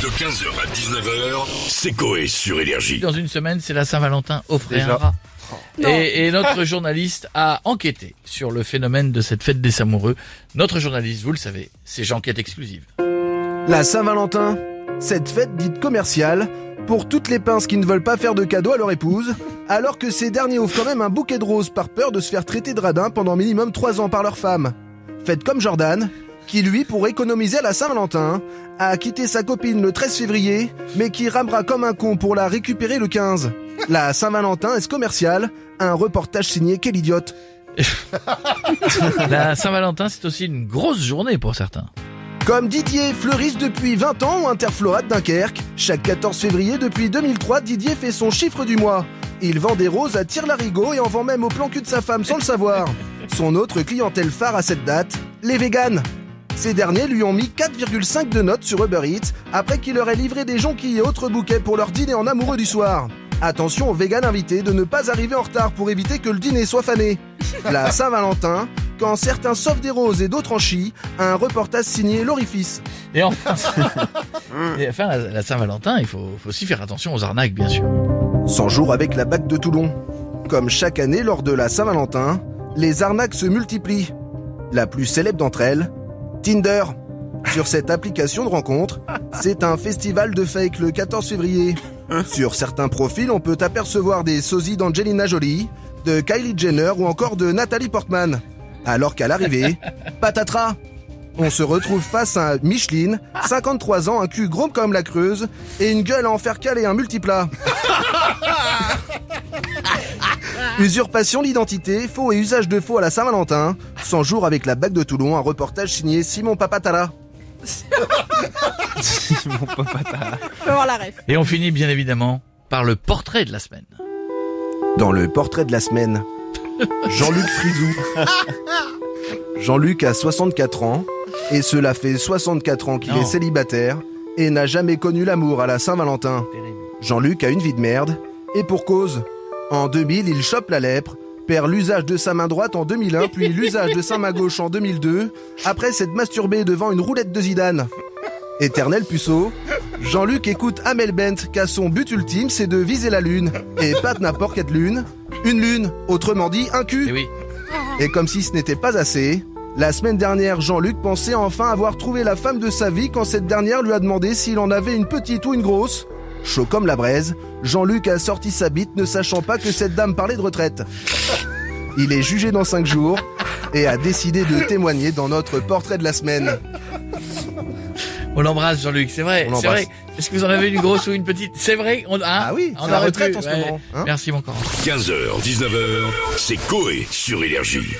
De 15h à 19h, c'est Coé sur Énergie. Dans une semaine, c'est la Saint-Valentin. Offrez un rat. Et, et notre journaliste a enquêté sur le phénomène de cette fête des amoureux. Notre journaliste, vous le savez, c'est Jean-Quête Exclusive. La Saint-Valentin, cette fête dite commerciale, pour toutes les pinces qui ne veulent pas faire de cadeaux à leur épouse, alors que ces derniers offrent quand même un bouquet de roses par peur de se faire traiter de radin pendant minimum 3 ans par leur femme. Faites comme Jordan, qui lui, pour économiser à la Saint-Valentin, a quitté sa copine le 13 février, mais qui ramera comme un con pour la récupérer le 15. La Saint-Valentin est commerciale, un reportage signé Quel idiote. La Saint-Valentin, c'est aussi une grosse journée pour certains. Comme Didier, fleuriste depuis 20 ans au Interflorat de Dunkerque, chaque 14 février depuis 2003, Didier fait son chiffre du mois. Il vend des roses à tire-larigot et en vend même au plan cul de sa femme sans le savoir. Son autre clientèle phare à cette date, les véganes. Ces derniers lui ont mis 4,5 de notes sur Uber Eats après qu'il leur ait livré des jonquilles et autres bouquets pour leur dîner en amoureux du soir. Attention aux véganes invités de ne pas arriver en retard pour éviter que le dîner soit fané. La Saint-Valentin, quand certains sauvent des roses et d'autres en chient, un reportage signé L'Orifice. Et enfin, et enfin la, Saint-Valentin, il faut, faut aussi faire attention aux arnaques, bien sûr. 100 jours avec la bague de Toulon. Comme chaque année lors de la Saint-Valentin, les arnaques se multiplient. La plus célèbre d'entre elles, Tinder. Sur cette application de rencontre, c'est un festival de fake le 14 février. Sur certains profils, on peut apercevoir des sosies d'Angelina Jolie, de Kylie Jenner ou encore de Nathalie Portman. Alors qu'à l'arrivée, patatras on se retrouve face à Micheline, 53 ans, un cul gros comme la Creuse et une gueule à en faire caler un multiplat. Usurpation d'identité, faux et usage de faux à la Saint-Valentin. 100 jours avec la bague de Toulon, un reportage signé Simon Papatala. Faut voir la ref. Et on finit bien évidemment par le portrait de la semaine. Dans le portrait de la semaine, Jean-Luc Frizou. Jean-Luc a 64 ans et cela fait 64 ans qu'il est célibataire et n'a jamais connu l'amour à la Saint-Valentin. Jean-Luc a une vie de merde, et pour cause. En 2000, il chope la lèpre, perd l'usage de sa main droite en 2001, puis l'usage de sa main gauche en 2002, après s'être masturbé devant une roulette de Zidane. Éternel puceau, Jean-Luc écoute Amel Bent, car son but ultime, c'est de viser la lune. Et pas de n'importe quelle lune, une lune, autrement dit un cul. Eh oui, Et comme si ce n'était pas assez, la semaine dernière, Jean-Luc pensait enfin avoir trouvé la femme de sa vie quand cette dernière lui a demandé s'il en avait une petite ou une grosse. Chaud comme la braise, Jean-Luc a sorti sa bite ne sachant pas que cette dame parlait de retraite. Il est jugé dans 5 jours et a décidé de témoigner dans notre portrait de la semaine. on l'embrasse Jean-Luc, c'est vrai, On c'est vrai. Est-ce que vous en avez une grosse ou une petite? C'est vrai on, hein Ah oui, on la aurait retraite pu, en ce ouais. moment, hein. Merci mon corps. 15h, 19h, c'est Coé sur Énergie.